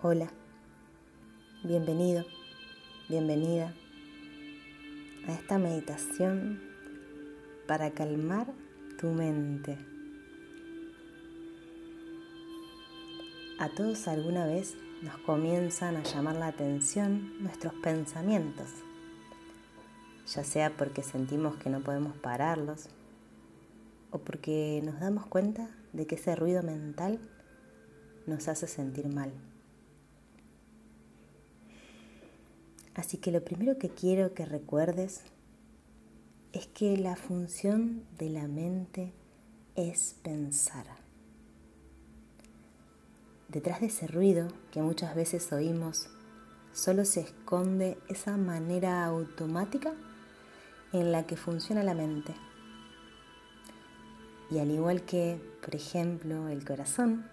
Hola, bienvenido, bienvenida a esta meditación para calmar tu mente. A todos alguna vez nos comienzan a llamar la atención nuestros pensamientos, ya sea porque sentimos que no podemos pararlos o porque nos damos cuenta de que ese ruido mental nos hace sentir mal. Así que lo primero que quiero que recuerdes es que la función de la mente es pensar. Detrás de ese ruido que muchas veces oímos, solo se esconde esa manera automática en la que funciona la mente. Y al igual que, por ejemplo, el corazón,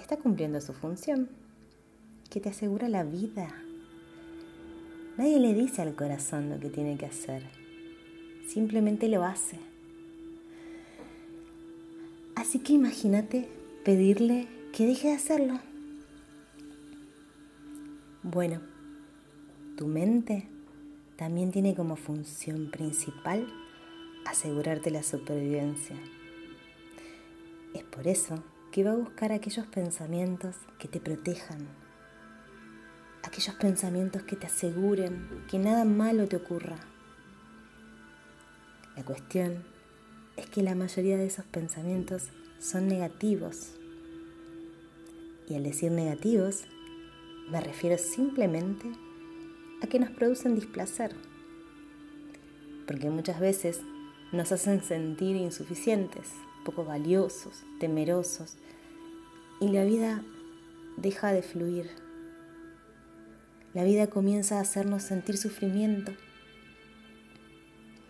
está cumpliendo su función, que te asegura la vida Nadie le dice al corazón lo que tiene que hacer, simplemente lo hace. Así que imagínate pedirle que deje de hacerlo. Bueno, tu mente también tiene como función principal asegurarte la supervivencia. Es por eso que va a buscar aquellos pensamientos que te protejan, aquellos pensamientos que te aseguren que nada malo te ocurra. La cuestión es que la mayoría de esos pensamientos son negativos. Y al decir negativos, me refiero simplemente a que nos producen displacer. Porque muchas veces nos hacen sentir insuficientes, poco valiosos, temerosos, y la vida deja de fluir la vida comienza a hacernos sentir sufrimiento.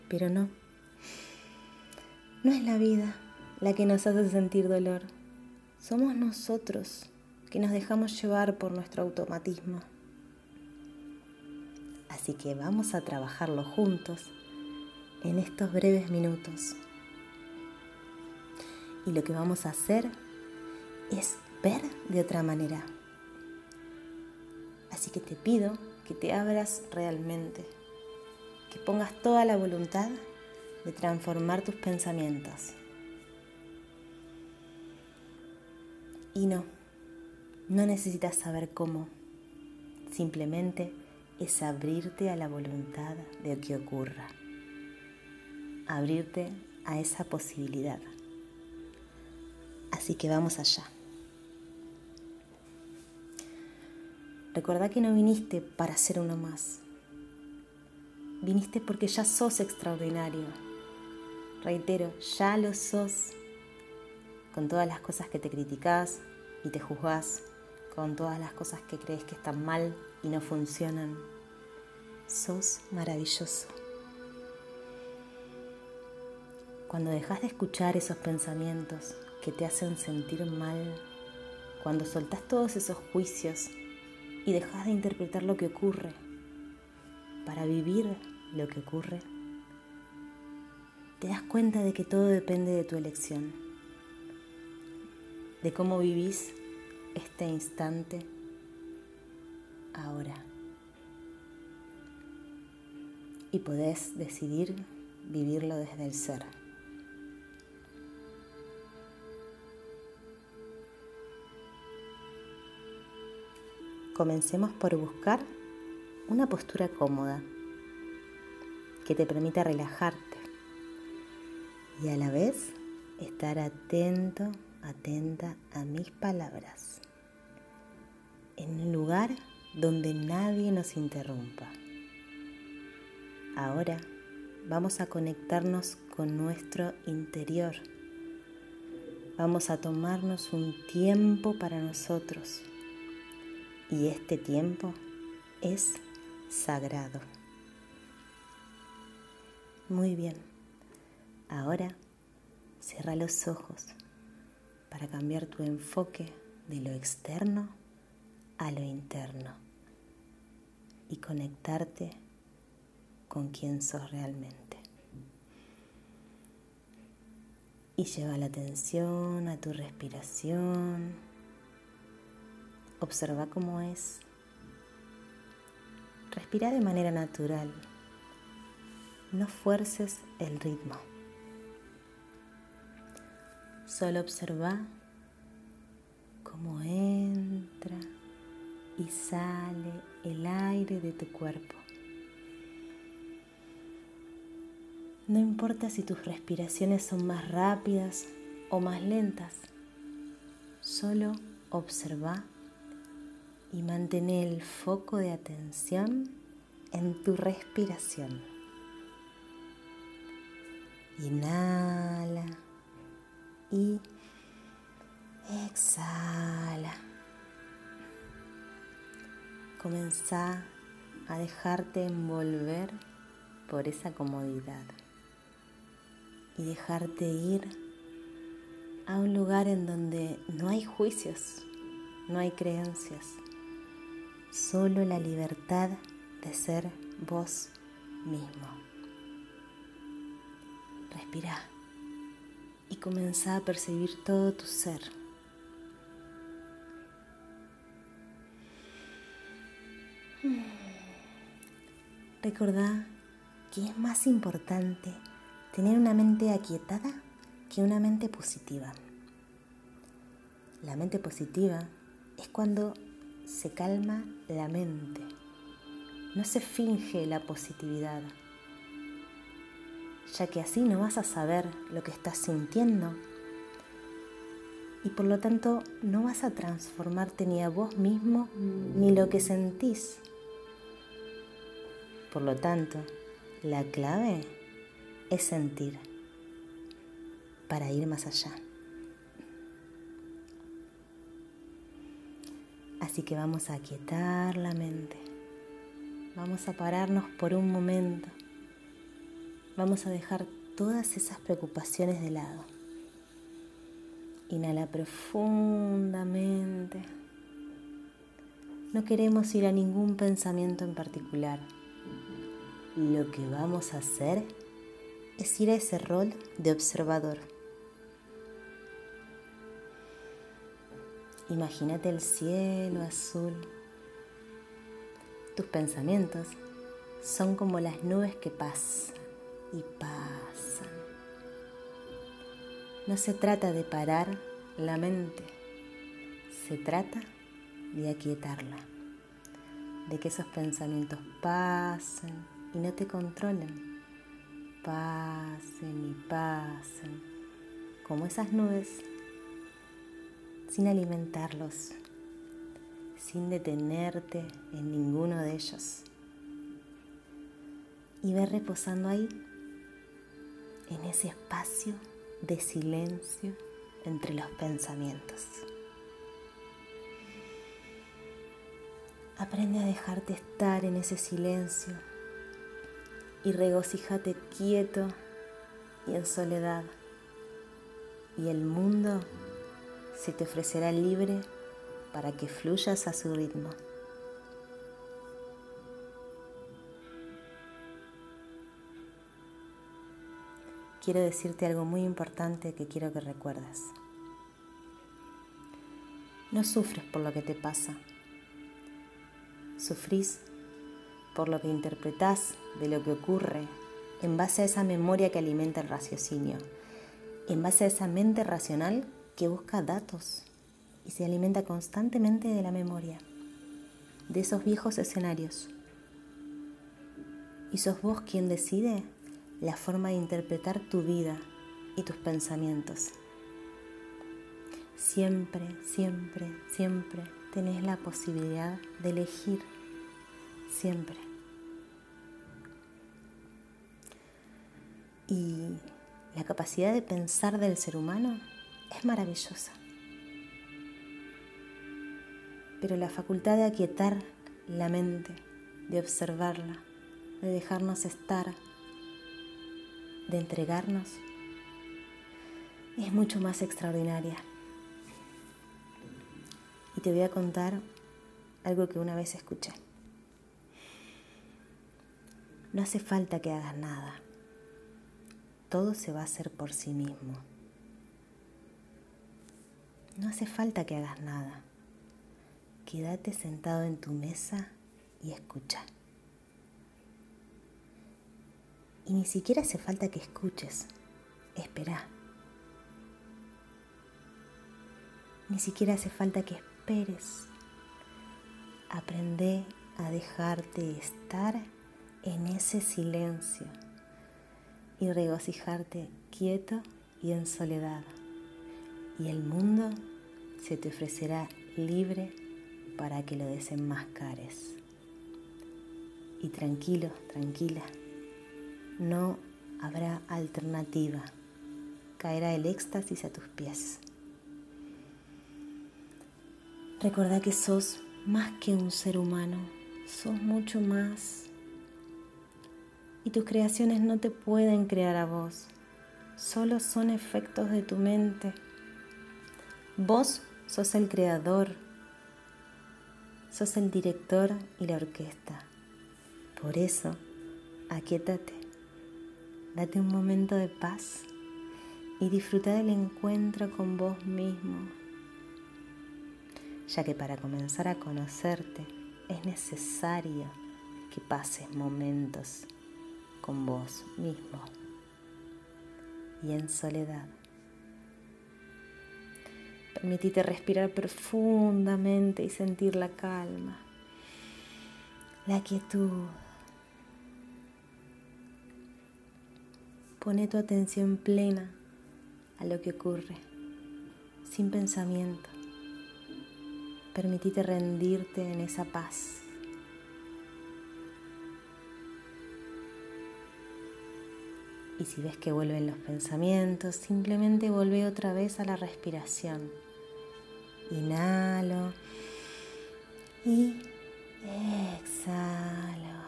Pero no, no es la vida la que nos hace sentir dolor. Somos nosotros que nos dejamos llevar por nuestro automatismo. Así que vamos a trabajarlo juntos en estos breves minutos. Y lo que vamos a hacer es ver de otra manera. Así que te pido que te abras realmente, que pongas toda la voluntad de transformar tus pensamientos. Y no, no necesitas saber cómo, simplemente es abrirte a la voluntad de que ocurra, abrirte a esa posibilidad. Así que vamos allá. Recuerda que no viniste para ser uno más. Viniste porque ya sos extraordinario. Reitero, ya lo sos. Con todas las cosas que te criticás y te juzgás, con todas las cosas que crees que están mal y no funcionan. Sos maravilloso. Cuando dejas de escuchar esos pensamientos que te hacen sentir mal, cuando soltás todos esos juicios y dejas de interpretar lo que ocurre para vivir lo que ocurre, te das cuenta de que todo depende de tu elección, de cómo vivís este instante ahora. Y podés decidir vivirlo desde el ser. Comencemos por buscar una postura cómoda que te permita relajarte y a la vez estar atento, atenta a mis palabras, en un lugar donde nadie nos interrumpa. Ahora vamos a conectarnos con nuestro interior. Vamos a tomarnos un tiempo para nosotros y este tiempo es sagrado. Muy bien, ahora cierra los ojos para cambiar tu enfoque de lo externo a lo interno y conectarte con quien sos realmente. Y lleva la atención a tu respiración observa cómo es. Respira de manera natural. No fuerces el ritmo. Solo observa cómo entra y sale el aire de tu cuerpo. No importa si tus respiraciones son más rápidas o más lentas, solo observa y mantén el foco de atención en tu respiración. Inhala y exhala. Comenzá a dejarte envolver por esa comodidad y dejarte ir a un lugar en donde no hay juicios, no hay creencias, solo la libertad de ser vos mismo. Respira y comienza a percibir todo tu ser. Recordá que es más importante tener una mente aquietada que una mente positiva. La mente positiva es cuando se calma la mente. No se finge la positividad, ya que así no vas a saber lo que estás sintiendo y por lo tanto no vas a transformarte ni a vos mismo ni lo que sentís. Por lo tanto, la clave es sentir para ir más allá. Así que vamos a aquietar la mente. Vamos a pararnos por un momento. Vamos a dejar todas esas preocupaciones de lado. Inhala profundamente. No queremos ir a ningún pensamiento en particular. Lo que vamos a hacer es ir a ese rol de observador. Imagínate el cielo azul. Tus pensamientos son como las nubes que pasan y pasan. No se trata de parar la mente, se trata de aquietarla, de que esos pensamientos pasen y no te controlen, pasen y pasen, como esas nubes sin alimentarlos, sin detenerte en ninguno de ellos. Y ver reposando ahí, en ese espacio de silencio entre los pensamientos. Aprende a dejarte estar en ese silencio y regocíjate quieto y en soledad. Y el mundo se te ofrecerá libre para que fluyas a su ritmo. Quiero decirte algo muy importante que quiero que recuerdes. No sufres por lo que te pasa. Sufrís por lo que interpretás de lo que ocurre en base a esa memoria que alimenta el raciocinio, en base a esa mente racional que busca datos y se alimenta constantemente de la memoria, de esos viejos escenarios. Y sos vos quien decide la forma de interpretar tu vida y tus pensamientos. Siempre, siempre, siempre tenés la posibilidad de elegir. Siempre. Y la capacidad de pensar del ser humano es maravillosa. Pero la facultad de aquietar la mente, de observarla, de dejarnos estar, de entregarnos, es mucho más extraordinaria. Y te voy a contar algo que una vez escuché. No hace falta que hagas nada. Todo se va a hacer por sí mismo. No hace falta que hagas nada. quédate sentado en tu mesa y escucha. Y ni siquiera hace falta que escuches, espera. Ni siquiera hace falta que esperes. Aprende a dejarte estar en ese silencio y regocijarte quieto y en soledad. Y el mundo se te ofrecerá libre para que lo desenmascares. Y tranquilo, tranquila, no habrá alternativa. Caerá el éxtasis a tus pies. Recuerda que sos más que un ser humano, sos mucho más. Y tus creaciones no te pueden crear a vos, solo son efectos de tu mente. Vos sos el creador, sos el director y la orquesta. Por eso, aquietate, date un momento de paz y disfruta del encuentro con vos mismo ya que para comenzar a conocerte es necesario que pases momentos con vos mismo y en soledad. Permitite respirar profundamente y sentir la calma, la quietud. Pone tu atención plena a lo que ocurre, sin pensamiento Permitite rendirte en esa paz. Y si ves que vuelven los pensamientos, simplemente vuelve otra vez a la respiración. Inhalo y exhalo.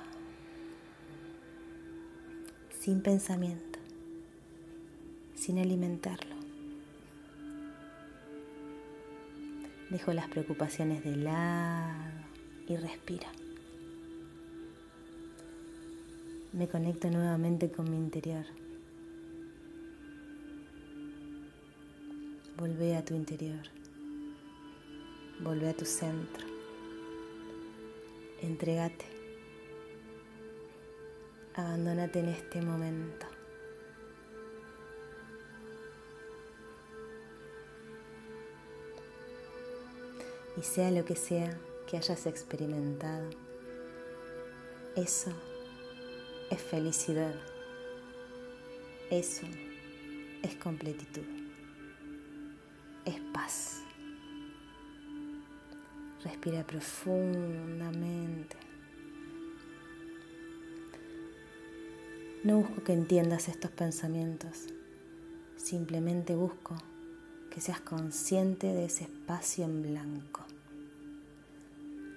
Sin pensamiento, sin alimentarlo. Dejo las preocupaciones de lado y respiro. Me conecto nuevamente con mi interior. Volvé a tu interior. Volvé a tu centro. Entregate. Abandónate en este momento. y sea lo que sea que hayas experimentado, eso es felicidad, eso es completitud, Respira profundamente. No busco que entiendas estos pensamientos, simplemente busco que seas consciente de ese espacio en blanco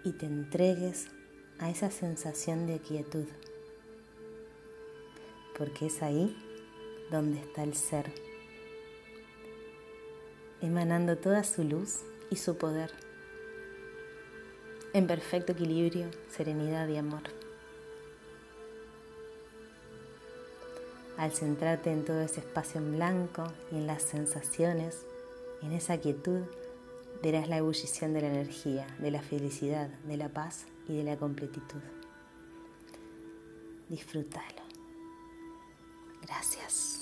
y te entregues a esa sensación de quietud, porque es ahí donde está el ser, emanando toda su luz y su poder, en perfecto equilibrio, serenidad y amor. Al centrarte en todo ese espacio en blanco y en las sensaciones, en esa quietud, verás la ebullición de la energía, de la felicidad, de la paz y de la completitud. Disfrútalo. Gracias.